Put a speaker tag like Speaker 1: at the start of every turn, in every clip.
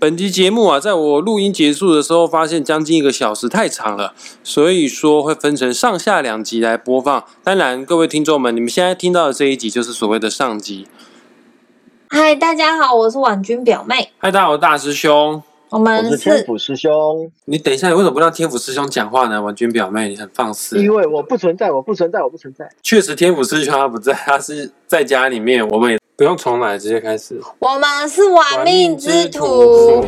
Speaker 1: 本集节目啊，在我录音结束的时候，发现将近一个小时太长了，所以说会分成上下两集来播放。当然，各位听众们，你们现在听到的这一集就是所谓的上集。
Speaker 2: 嗨，大家好，我是婉君表妹。
Speaker 1: 嗨，大家好，我是大师兄。
Speaker 2: 我
Speaker 3: 我
Speaker 2: 们
Speaker 3: 是天
Speaker 2: 是
Speaker 3: 府师兄，
Speaker 1: 你等一下，你为什么不让天府师兄讲话呢？婉君表妹，你很放肆。
Speaker 3: 因为我不存在，我不存在，我不存在。
Speaker 1: 确实，天府师兄他不在，他是在家里面。我们也不用重来，直接开始。
Speaker 2: 我们是玩命之徒。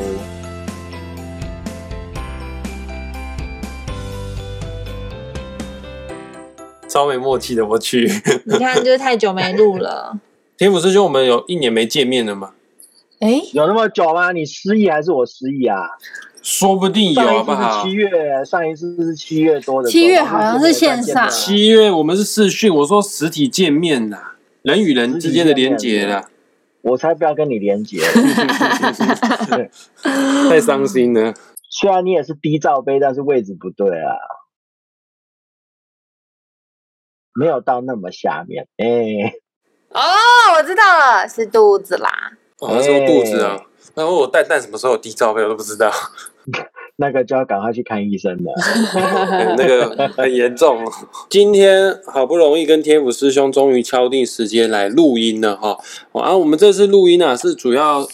Speaker 1: 超没默契的，我去。
Speaker 2: 你看，就是太久没录了。
Speaker 1: 天府师兄，我们有一年没见面了吗？
Speaker 2: 哎，
Speaker 3: 有那么久吗？你失忆还是我失忆啊？
Speaker 1: 说不定有，
Speaker 3: 上
Speaker 1: 不好
Speaker 3: 次七？月，上一次是七月多的。
Speaker 2: 七月好像是线上
Speaker 1: 七月我们是视讯，我说实体见面啦，人与人之间的连结啦，
Speaker 3: 我才不要跟你连结。
Speaker 1: 太伤心了。
Speaker 3: 虽然你也是低罩杯，但是位置不对啊，没有到那么下面。哎、
Speaker 2: 哦，我知道了，是肚子啦。
Speaker 1: 哦，他说肚子啊，那问我蛋蛋什么时候有低罩杯，我都不知道，
Speaker 3: 那个就要赶快去看医生了。
Speaker 1: 那个很严重哦。今天好不容易跟天府师兄终于敲定时间来录音了哈，哦啊，我们这次录音啊是主要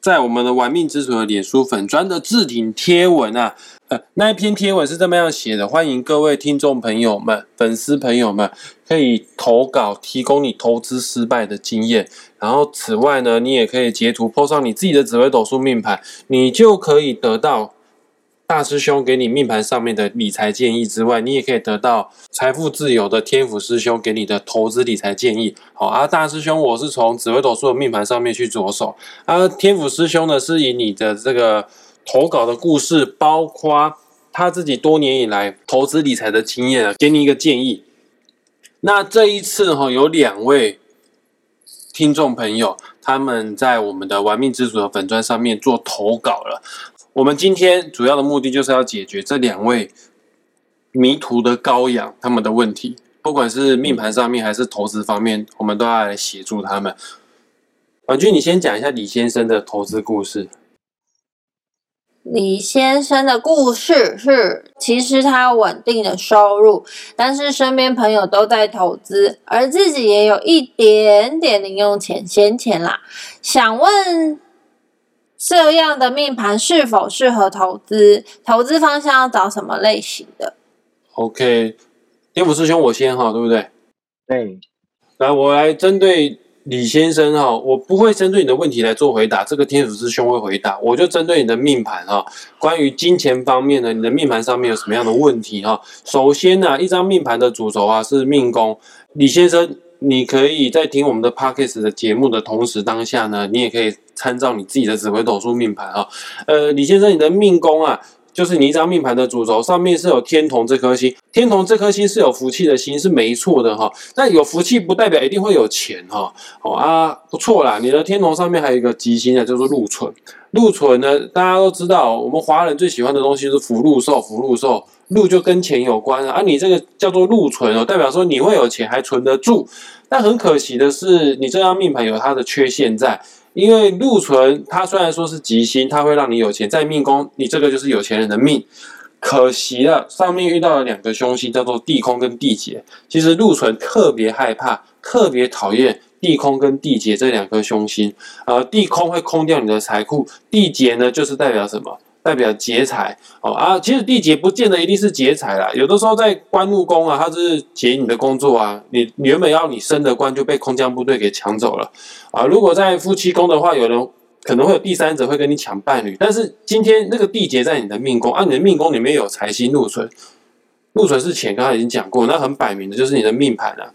Speaker 1: 在我们的玩命之主的脸书粉砖的置顶贴文啊，那一篇贴文是这么样写的：欢迎各位听众朋友们、粉丝朋友们可以投稿，提供你投资失败的经验。然后此外呢，你也可以截图 po 上你自己的紫微斗数命盘，你就可以得到大师兄给你命盘上面的理财建议之外，你也可以得到财富自由的天府师兄给你的投资理财建议。好啊，大师兄，我是从紫微斗数的命盘上面去着手啊，天府师兄呢是以你的这个投稿的故事，包括他自己多年以来投资理财的经验啊，给你一个建议。那这一次哈、有两位听众朋友，他们在我们的玩命之主的粉砖上面做投稿了。我们今天主要的目的就是要解决这两位迷途的羔羊他们的问题，不管是命盘上面还是投资方面，我们都要来协助他们。婉君，你先讲一下李先生的投资故事。
Speaker 2: 李先生的故事是，其实他有稳定的收入，但是身边朋友都在投资，而自己也有一点点零用钱、闲钱啦。想问这样的命盘是否适合投资？投资方向要找什么类型的
Speaker 1: ？OK，天府师兄，我先哈，对不对？
Speaker 3: 对，
Speaker 1: 来，我来针对李先生哈，我不会针对你的问题来做回答，这个天府师兄会回答，我就针对你的命盘哈。关于金钱方面呢，你的命盘上面有什么样的问题哈？首先呢、一张命盘的主轴啊是命宫，李先生，你可以在听我们的 podcast 的节目的同时，当下呢，你也可以参照你自己的紫微斗数命盘啊。呃，李先生，你的命宫啊。就是你一张命盘的主轴上面是有天同这颗星，天同这颗星是有福气的星，是没错的哈。但有福气不代表一定会有钱哈。哦啊，不错啦，你的天同上面还有一个吉星啊，叫做禄存。禄存呢，大家都知道，我们华人最喜欢的东西是福禄寿，福禄寿，禄就跟钱有关啊。啊，你这个叫做禄存哦，代表说你会有钱，还存得住。但很可惜的是，你这张命盘有它的缺陷在。因为禄存它虽然说是吉星，它会让你有钱，在命宫你这个就是有钱人的命，可惜了，上面遇到了两个凶星，叫做地空跟地劫。其实禄存特别害怕，特别讨厌地空跟地劫这两颗凶星。呃，地空会空掉你的财库，地劫呢就是代表什么？代表劫财哦啊，其实地劫不见得一定是劫财啦，有的时候在官禄宫啊，它是劫你的工作啊，你原本要你升的官就被空降部队给抢走了啊。如果在夫妻宫的话，有人可能会有第三者会跟你抢伴侣，但是今天那个地劫在你的命宫啊，你的命宫里面有财星禄存，禄存是钱，刚才已经讲过，那很摆明的就是你的命盘啊，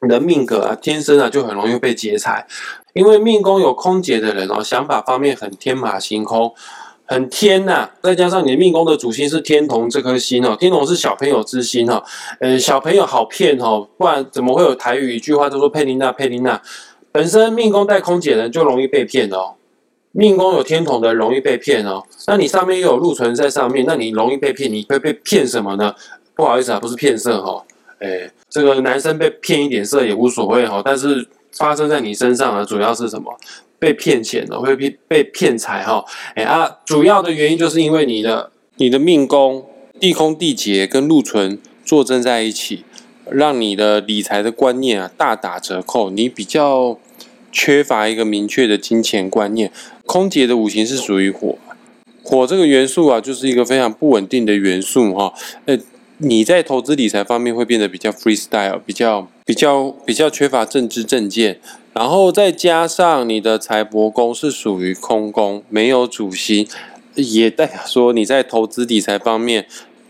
Speaker 1: 你的命格啊，天生啊就很容易被劫财，因为命宫有空劫的人哦，想法方面很天马行空。很天呐、再加上你的命宫的主星是天同这颗星哦，天同是小朋友之星哦，呃，小朋友好骗哦，不然怎么会有台语一句话叫做佩琳娜佩琳娜？本身命宫带空姐人就容易被骗哦，命宫有天同的容易被骗哦，那你上面又有禄存在上面，那你容易被骗，你会被骗什么呢？不好意思啊，不是骗色哈、哦，哎，这个男生被骗一点色也无所谓哈、哦，但是发生在你身上啊，主要是什么？被骗钱了，会被被骗财哈。哎啊，主要的原因就是因为你的你的命宫地空地劫跟禄存坐镇在一起，让你的理财的观念啊大打折扣，你比较缺乏一个明确的金钱观念。空劫的五行是属于火，火这个元素啊，就是一个非常不稳定的元素哈。呃，你在投资理财方面会变得比较 freestyle，比较比较比较缺乏政治正见，然后再加上你的财帛宫是属于空宫，没有主星，也代表说你在投资理财方面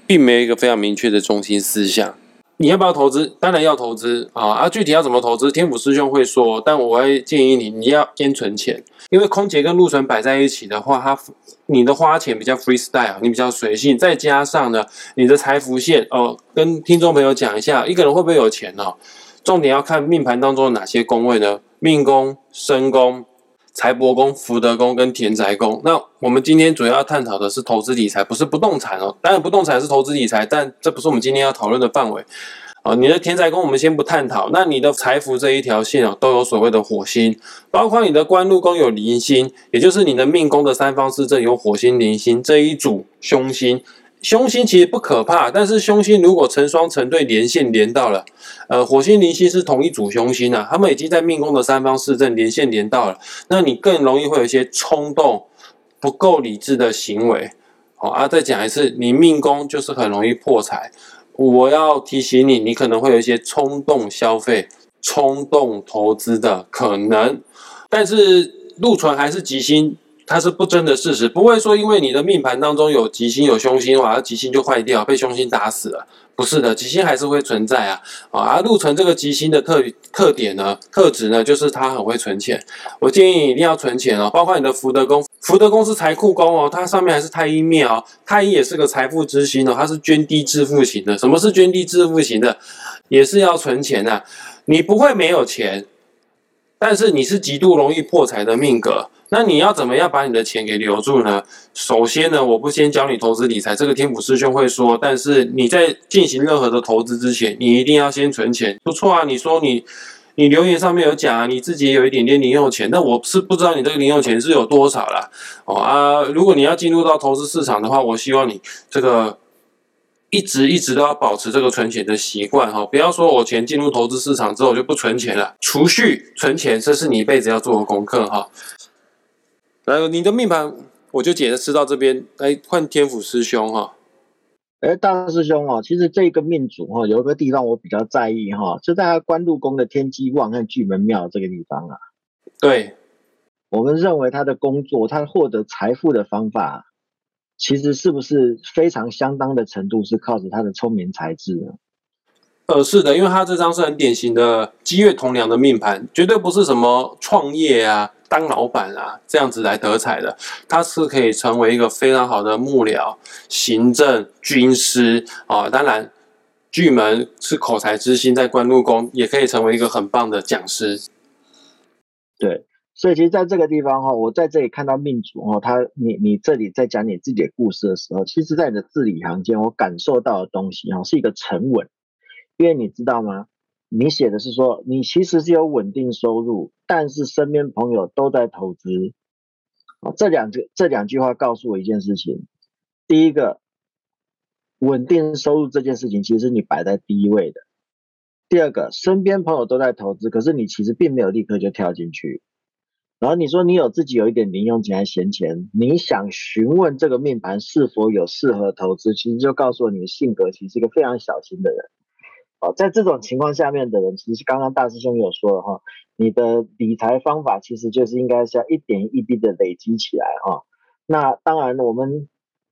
Speaker 1: 并没有一个非常明确的中心思想。你要不要投资？当然要投资啊！啊，具体要怎么投资，天府师兄会说，但我会建议你，你要先存钱，因为空姐跟陆存摆在一起的话，它你的花钱比较 freestyle，你比较随性，再加上呢，你的财福线哦，跟听众朋友讲一下，一个人会不会有钱呢？重点要看命盘当中的哪些宫位呢？命宫、身宫。财帛宫、福德宫跟田宅宫。那我们今天主要探讨的是投资理财，不是不动产哦。当然，不动产是投资理财，但这不是我们今天要讨论的范围。哦，你的田宅宫我们先不探讨。那你的财富这一条线哦，都有所谓的火星，包括你的官禄宫有零星，也就是你的命宫的三方四正有火星、零星这一组凶星。凶星其实不可怕，但是凶星如果成双成对连线连到了，呃，火星、零星是同一组凶星啊，他们已经在命宫的三方四正连线连到了，那你更容易会有一些冲动、不够理智的行为。好啊，再讲一次，你命宫就是很容易破财。我要提醒你，你可能会有一些冲动消费、冲动投资的可能，但是禄存还是吉星。它是不争的事实，不会说因为你的命盘当中有吉星有凶星，哇，吉星就坏掉，被凶星打死了，不是的，吉星还是会存在啊。啊，而禄存这个吉星的特特点呢，特质呢，就是它很会存钱。我建议你一定要存钱哦，包括你的福德宫，福德宫是财库宫哦，它上面还是太阴庙哦，太阴也是个财富之星哦，它是捐低致富型的。什么是捐低致富型的？也是要存钱的，你不会没有钱，但是你是极度容易破财的命格。那你要怎么样把你的钱给留住呢？首先呢，我不先教你投资理财，这个天府师兄会说。但是你在进行任何的投资之前，你一定要先存钱。不错啊，你说你你留言上面有讲啊，你自己有一点点零用钱，那我是不知道你这个零用钱是有多少啦。哦啊，如果你要进入到投资市场的话，我希望你这个一直一直都要保持这个存钱的习惯哈，不要说我钱进入投资市场之后就不存钱了，储蓄存钱这是你一辈子要做的功课哈。来，你的命盘我就解释到这边。来换天府师兄哈。
Speaker 3: 哎，大师兄哦，其实这个命主哈，有一个地方我比较在意哈，就在他官禄宫的天机旺和巨门庙这个地方啊。
Speaker 1: 对，
Speaker 3: 我们认为他的工作，他获得财富的方法，其实是不是非常相当的程度是靠着他的聪明才智呢？
Speaker 1: 呃，是的，因为他这张是很典型的积月同梁的命盘，绝对不是什么创业啊。当老板啊，这样子来得财的，他是可以成为一个非常好的幕僚、行政、军师啊。当然，巨门是口才之星，在官禄宫也可以成为一个很棒的讲师。
Speaker 3: 对，所以其实在这个地方哈，我在这里看到命主哈，他你你这里在讲你自己的故事的时候，其实在你的字里行间，我感受到的东西哈，是一个沉稳，因为你知道吗？你写的是说，你其实是有稳定收入，但是身边朋友都在投资。啊，这两句这两句话告诉我一件事情：第一个，稳定收入这件事情其实你摆在第一位的；第二个，身边朋友都在投资，可是你其实并没有立刻就跳进去。然后你说你有自己有一点零用钱还闲钱，你想询问这个命盘是否有适合投资，其实就告诉我你的性格其实是一个非常小心的人。哦，在这种情况下面的人，其实刚刚大师兄有说了哈，你的理财方法其实就是应该是要一点一滴的累积起来哈。那当然，我们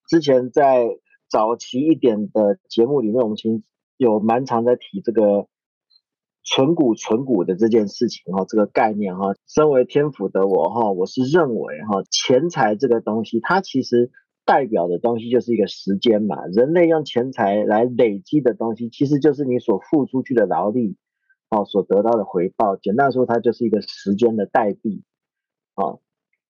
Speaker 3: 之前在早期一点的节目里面，我们其实有蛮常在提这个存股存股的这件事情哈，这个概念哈。身为天府的我哈，我是认为哈，钱财这个东西，它其实。代表的东西就是一个时间嘛，人类用钱财来累积的东西，其实就是你所付出去的劳力，哦，所得到的回报。简单说，它就是一个时间的代币，哦，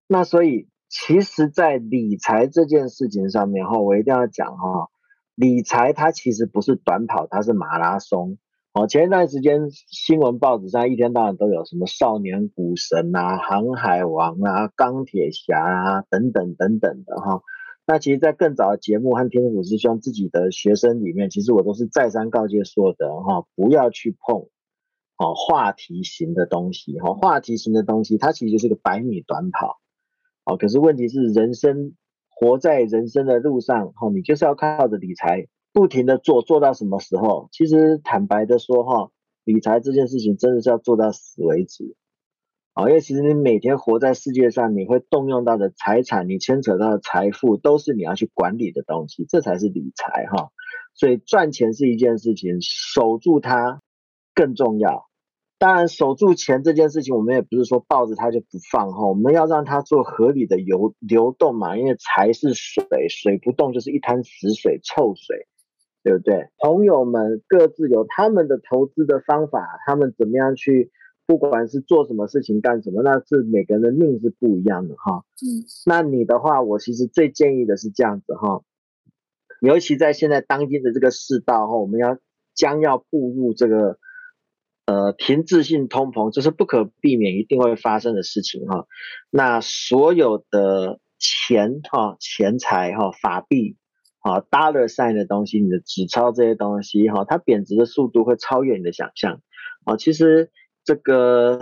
Speaker 3: 那所以，其实，在理财这件事情上面，哈，我一定要讲哈，理财它其实不是短跑，它是马拉松。哦，前一段时间新闻报纸上一天到晚都有什么少年股神啊、航海王啊、钢铁侠啊等等等等的哈。那其实，在更早的节目和天使股师兄自己的学生里面，其实我都是再三告诫说的哈，不要去碰哦话题型的东西哈。话题型的东西，它其实就是个百米短跑哦。可是问题是，人生活在人生的路上哈，你就是要靠着理财。不停的做，做到什么时候？其实坦白的说，哈，理财这件事情真的是要做到死为止，啊，因为其实你每天活在世界上，你会动用到的财产，你牵扯到的财富，都是你要去管理的东西，这才是理财，哈。所以赚钱是一件事情，守住它更重要。当然，守住钱这件事情，我们也不是说抱着它就不放，哈，我们要让它做合理的流流动嘛，因为财是水，水不动就是一滩死水、臭水。对不对？朋友们各自有他们的投资的方法，他们怎么样去，不管是做什么事情干什么，那是每个人的命是不一样的哈。嗯，那你的话，我其实最建议的是这样子哈，尤其在现在当今的这个世道哈，我们要将要步入这个呃停滞性通膨，这是不可避免一定会发生的事情哈。那所有的钱哈、钱财哈、法币。啊，dollar sign 的东西，你的纸钞这些东西，哈，它贬值的速度会超越你的想象。啊，其实这个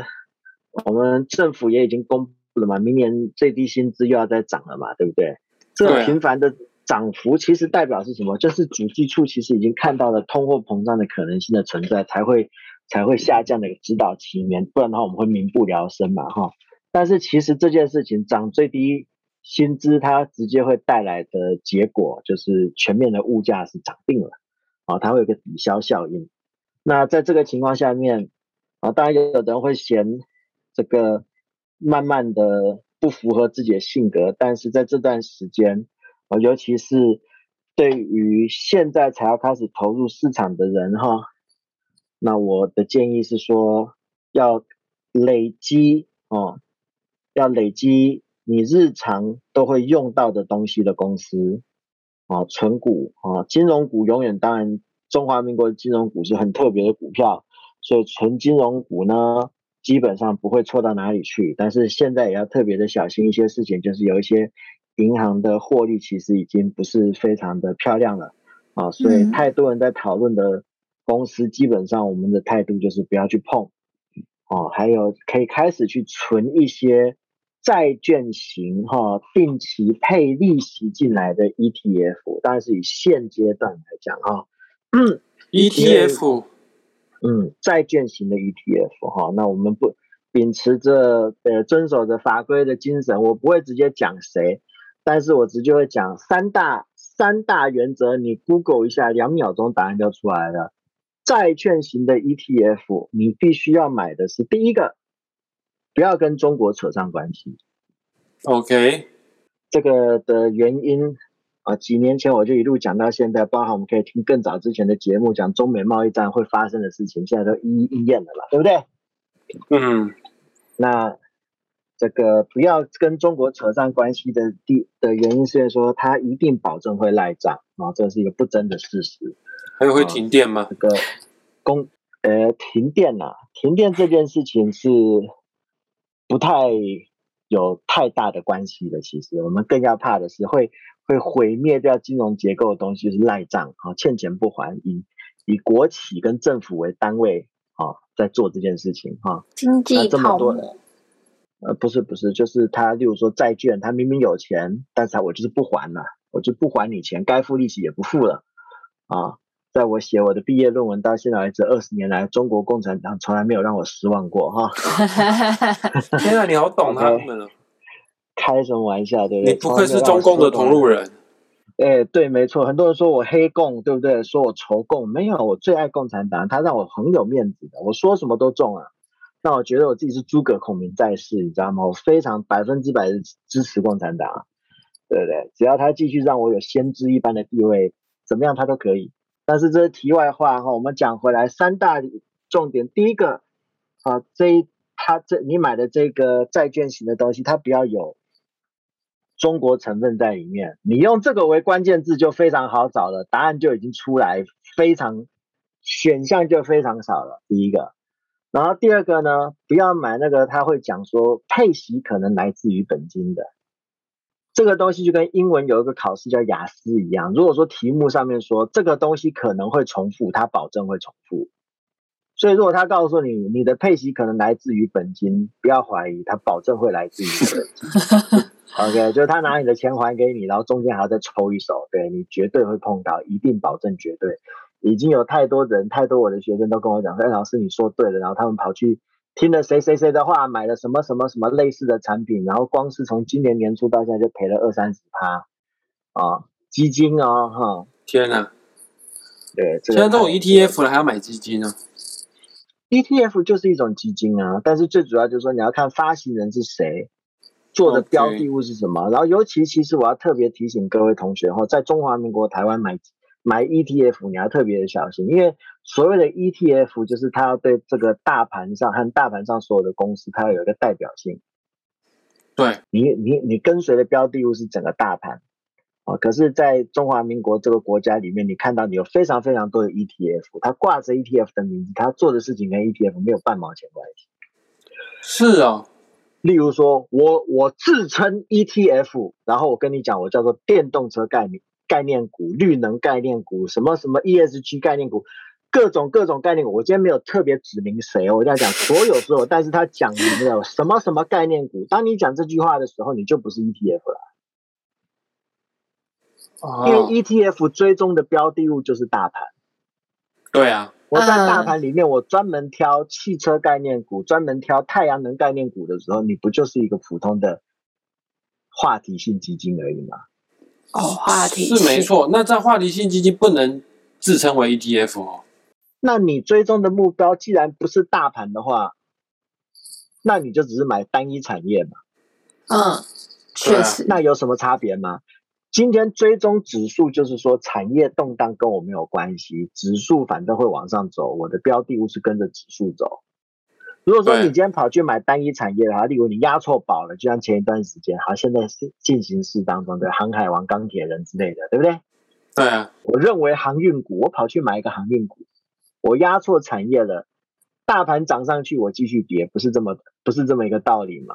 Speaker 3: 我们政府也已经公布了嘛，明年最低薪资又要再涨了嘛，对不对？这个频繁的涨幅，其实代表是什么？就是主计处其实已经看到了通货膨胀的可能性的存在，才会才会下降的一个指导期里面，不然的话我们会民不聊生嘛，哈。但是其实这件事情涨最低。薪资它直接会带来的结果就是全面的物价是涨定了，啊，它会有个抵消效应。那在这个情况下面，啊，当然有人会嫌这个慢慢的不符合自己的性格，但是在这段时间，啊，尤其是对于现在才要开始投入市场的人哈，那我的建议是说要累积哦，要累积。你日常都会用到的东西的公司，啊，存股啊，金融股永远当然，中华民国的金融股是很特别的股票，所以纯金融股呢，基本上不会错到哪里去。但是现在也要特别的小心一些事情，就是有一些银行的获利其实已经不是非常的漂亮了，啊，所以太多人在讨论的公司，基本上我们的态度就是不要去碰，哦，还有可以开始去存一些。债券型哈，定期配利息进来的 ETF，当然是以现阶段来讲哈
Speaker 1: ，ETF，
Speaker 3: 嗯，债券型的 ETF 哈，那我们不秉持着呃遵守着法规的精神，我不会直接讲谁，但是我直接会讲三大三大原则，你 Google 一下，两秒钟答案就出来了。债券型的 ETF，你必须要买的是第一个。不要跟中国扯上关系。
Speaker 1: OK，
Speaker 3: 这个的原因啊，几年前我就一路讲到现在，包含我们可以听更早之前的节目，讲中美贸易战会发生的事情，现在都一一应验了啦，对不对？
Speaker 1: 嗯，
Speaker 3: 那这个不要跟中国扯上关系的第的原因是说，它一定保证会赖账啊，这是一个不争的事实。
Speaker 1: 还有会停电吗？
Speaker 3: 这个公呃停电呐，停电这件事情是。不太有太大的关系的，其实我们更要怕的是会会毁灭掉金融结构的东西，就是赖账啊，欠钱不还，以以国企跟政府为单位啊，在做这件事情哈。
Speaker 2: 经济泡沫？
Speaker 3: 呃，不是不是，就是他，例如说债券，他明明有钱，但是他我就是不还了，我就不还你钱，该付利息也不付了啊。在我写我的毕业论文到现在为止，二十年来，中国共产党从来没有让我失望过哈。
Speaker 1: 天啊，你好懂他 们了。
Speaker 3: 开什么玩笑，对不对？
Speaker 1: 你不愧是中共的同路人。
Speaker 3: 哎，对，没错。很多人说我黑共，对不对？说我仇共，没有，我最爱共产党，他让我很有面子的，我说什么都中啊。那我觉得我自己是诸葛孔明在世，你知道吗？我非常百分之百的支持共产党，对不对？只要他继续让我有先知一般的地位，怎么样他都可以。但是这是题外话哈，我们讲回来三大重点。第一个啊，这一他这你买的这个债券型的东西，它不要有中国成分在里面。你用这个为关键字就非常好找了，答案就已经出来，非常选项就非常少了。第一个，然后第二个呢，不要买那个他会讲说配息可能来自于本金的。这个东西就跟英文有一个考试叫雅思一样，如果说题目上面说这个东西可能会重复，它保证会重复。所以如果他告诉你你的配息可能来自于本金，不要怀疑，他保证会来自于本金。OK，就是他拿你的钱还给你，然后中间还要再抽一手，对你绝对会碰到，一定保证绝对。已经有太多人，太多我的学生都跟我讲说，哎，老师你说对了，然后他们跑去。听了谁谁谁的话，买了什么什么什么类似的产品，然后光是从今年年初到现在就赔了二三十趴啊！基金哦，哈，
Speaker 1: 天哪！
Speaker 3: 对，
Speaker 1: 现在都有 ETF 了，还要买基金呢
Speaker 3: ？ETF 就是一种基金啊，但是最主要就是说你要看发行人是谁，做的标的物是什么，然后尤其其实我要特别提醒各位同学哈，在中华民国台湾买。买 ETF 你要特别的小心，因为所谓的 ETF 就是它要对这个大盘上和大盘上所有的公司，它要有一个代表性。
Speaker 1: 对
Speaker 3: 你，你你跟随的标的物是整个大盘啊。可是，在中华民国这个国家里面，你看到你有非常非常多的 ETF，它挂着 ETF 的名字，它做的事情跟 ETF 没有半毛钱关系。
Speaker 1: 是啊，
Speaker 3: 例如说我我自称 ETF，然后我跟你讲，我叫做电动车概念。概念股、绿能概念股、什么什么 ESG 概念股，各种各种概念股。我今天没有特别指明谁，我在讲所有所有，但是他讲明了什么什么概念股。当你讲这句话的时候，你就不是 ETF 了，因为 ETF 追踪的标的物就是大盘。
Speaker 1: 对啊，
Speaker 3: 我在大盘里面，我专门挑汽车概念股，专门挑太阳能概念股的时候，你不就是一个普通的话题性基金而已吗？
Speaker 2: 哦，话题
Speaker 1: 是没错。那在话题性基金不能自称为 ETF 哦。
Speaker 3: 那你追踪的目标既然不是大盘的话，那你就只是买单一产业嘛。
Speaker 2: 嗯，确实。
Speaker 3: 那有什么差别吗？今天追踪指数就是说产业动荡跟我没有关系，指数反正会往上走，我的标的物是跟着指数走。如果说你今天跑去买单一产业的话，例如你压错宝了，就像前一段时间，好，现在是进行式当中的航海王、钢铁人之类的，对不对？
Speaker 1: 对啊。
Speaker 3: 我认为航运股，我跑去买一个航运股，我压错产业了，大盘涨上去，我继续跌，不是这么不是这么一个道理吗？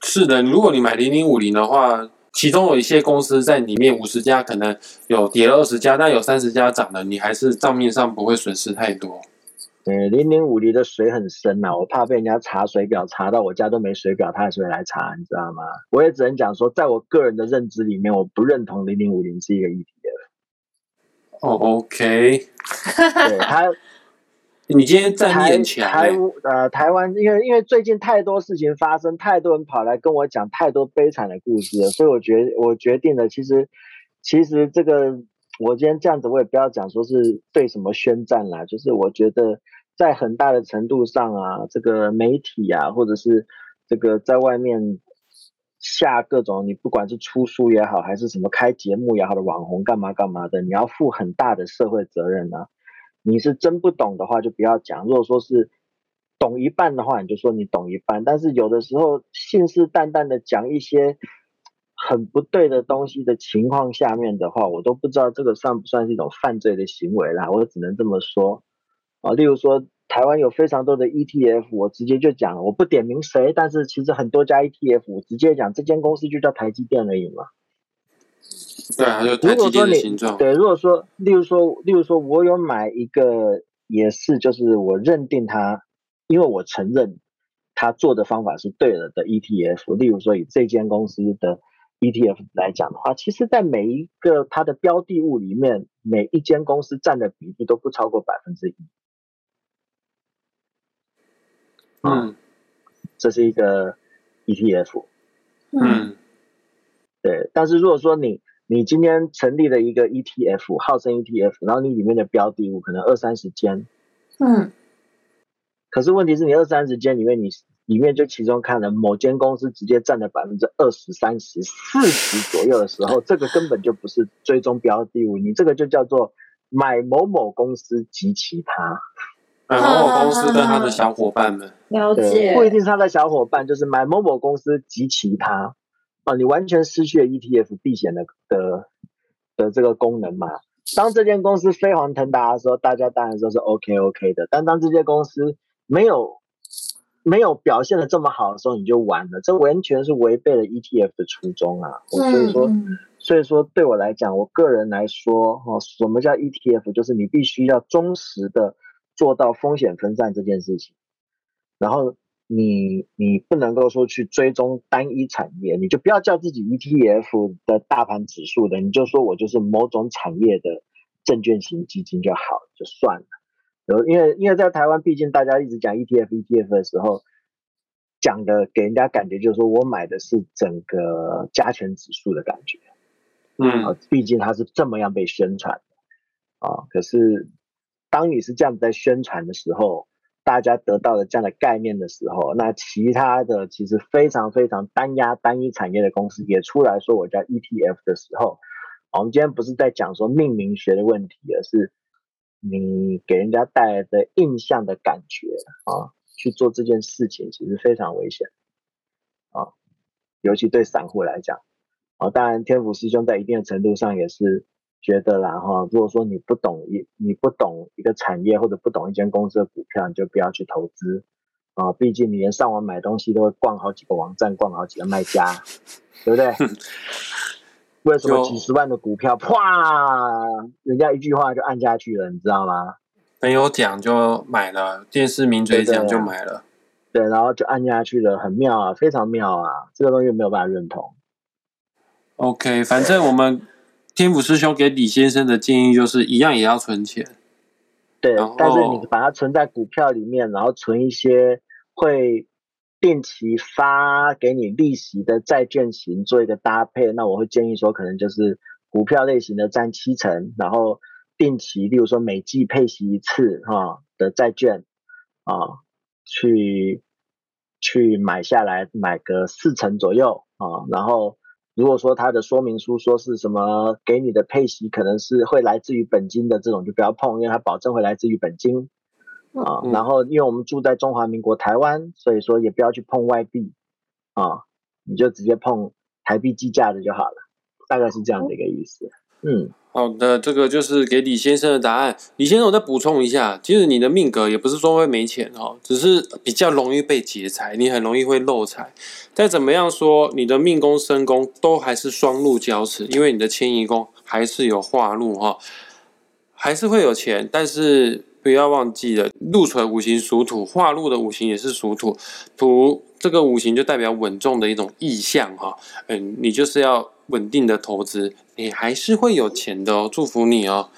Speaker 1: 是的，如果你买零零五零的话，其中有一些公司在里面五十家可能有跌了二十家，但有三十家涨了，你还是账面上不会损失太多。
Speaker 3: 对，零零五零的水很深呐，我怕被人家查水表查到我家都没水表，他还是会来查，你知道吗？我也只能讲说，在我个人的认知里面，我不认同零零五零是一个 ETF。
Speaker 1: 哦，OK。
Speaker 3: 对他，
Speaker 1: 你今天站很强。
Speaker 3: 台呃，台湾因为因为最近太多事情发生，太多人跑来跟我讲太多悲惨的故事，所以我决我决定了，其实其实这个。我今天这样子，我也不要讲说是对什么宣战啦，就是我觉得在很大的程度上啊，这个媒体啊，或者是这个在外面下各种，你不管是出书也好，还是什么开节目也好的网红干嘛干嘛的，你要负很大的社会责任啊。你是真不懂的话，就不要讲；如果说是懂一半的话，你就说你懂一半。但是有的时候信誓旦旦的讲一些。很不对的东西的情况下面的话，我都不知道这个算不算是一种犯罪的行为啦。我只能这么说啊。例如说，台湾有非常多的 ETF，我直接就讲了，我不点名谁，但是其实很多家 ETF，我直接讲这间公司就叫台积电而已嘛。
Speaker 1: 对啊，就台积电的形状。
Speaker 3: 对，如果说，例如说，例如说我有买一个，也是就是我认定它，因为我承认他做的方法是对了的 ETF。例如说，以这间公司的。ETF 来讲的话，其实，在每一个它的标的物里面，每一间公司占的比例都不超过百分之一。
Speaker 1: 嗯，
Speaker 3: 这是一个 ETF。
Speaker 1: 嗯，
Speaker 3: 对。但是如果说你你今天成立了一个 ETF，号称 ETF，然后你里面的标的物可能二三十间。
Speaker 2: 嗯。
Speaker 3: 可是问题是你二三十间里面你。里面就其中看了某间公司直接占了百分之二十三十四十左右的时候，这个根本就不是追踪标的物，你这个就叫做买某某公司及其他，
Speaker 1: 买某某公司跟他的小伙伴们，
Speaker 2: 了解，
Speaker 3: 不一定是他的小伙伴，就是买某某公司及其他，啊，你完全失去了 ETF 避险的的的这个功能嘛。当这间公司飞黄腾达的时候，大家当然都是 OK OK 的。但当这些公司没有没有表现的这么好的时候，你就完了。这完全是违背了 ETF 的初衷啊！所以说，所以说对我来讲，我个人来说，哈，什么叫 ETF？就是你必须要忠实的做到风险分散这件事情，然后。你你不能够说去追踪单一产业，你就不要叫自己 ETF 的大盘指数的，你就说我就是某种产业的证券型基金就好就算了。然后因为因为在台湾，毕竟大家一直讲 ETF ETF 的时候，讲的给人家感觉就是说我买的是整个加权指数的感觉，
Speaker 1: 嗯，
Speaker 3: 毕竟它是这么样被宣传的啊。可是当你是这样子在宣传的时候，大家得到了这样的概念的时候，那其他的其实非常非常单压单一产业的公司也出来说我叫 ETF 的时候，我们今天不是在讲说命名学的问题，而是你给人家带来的印象的感觉啊，去做这件事情其实非常危险啊，尤其对散户来讲啊，当然天府师兄在一定的程度上也是。觉得啦哈，如果说你不懂一你不懂一个产业或者不懂一间公司的股票，你就不要去投资啊。毕竟你连上网买东西都会逛好几个网站，逛好几个卖家，对不对？为什么几十万的股票，啪，人家一句话就按下去了，你知道吗？
Speaker 1: 没有讲就买了，电视名嘴讲就买了，
Speaker 3: 对，然后就按下去了，很妙啊，非常妙啊，这个东西没有办法认同。
Speaker 1: OK，反正我们。天府师兄给李先生的建议就是一样也要存钱，
Speaker 3: 对，但是你把它存在股票里面，然后存一些会定期发给你利息的债券型做一个搭配，那我会建议说，可能就是股票类型的占七成，然后定期，例如说每季配息一次哈的债券啊，去去买下来，买个四成左右啊，然后。如果说它的说明书说是什么给你的配息可能是会来自于本金的这种就不要碰，因为它保证会来自于本金啊。然后因为我们住在中华民国台湾，所以说也不要去碰外币啊，你就直接碰台币计价的就好了，大概是这样的一个意思。嗯，
Speaker 1: 好的，这个就是给李先生的答案。李先生，我再补充一下，其实你的命格也不是说会没钱哦，只是比较容易被劫财，你很容易会漏财。再怎么样说，你的命宫、身宫都还是双路交持，因为你的迁移宫还是有化禄哈，还是会有钱。但是不要忘记了，露出来五行属土，化禄的五行也是属土，土这个五行就代表稳重的一种意向哈。嗯，你就是要。稳定的投资，你还是会有钱的哦，祝福你哦。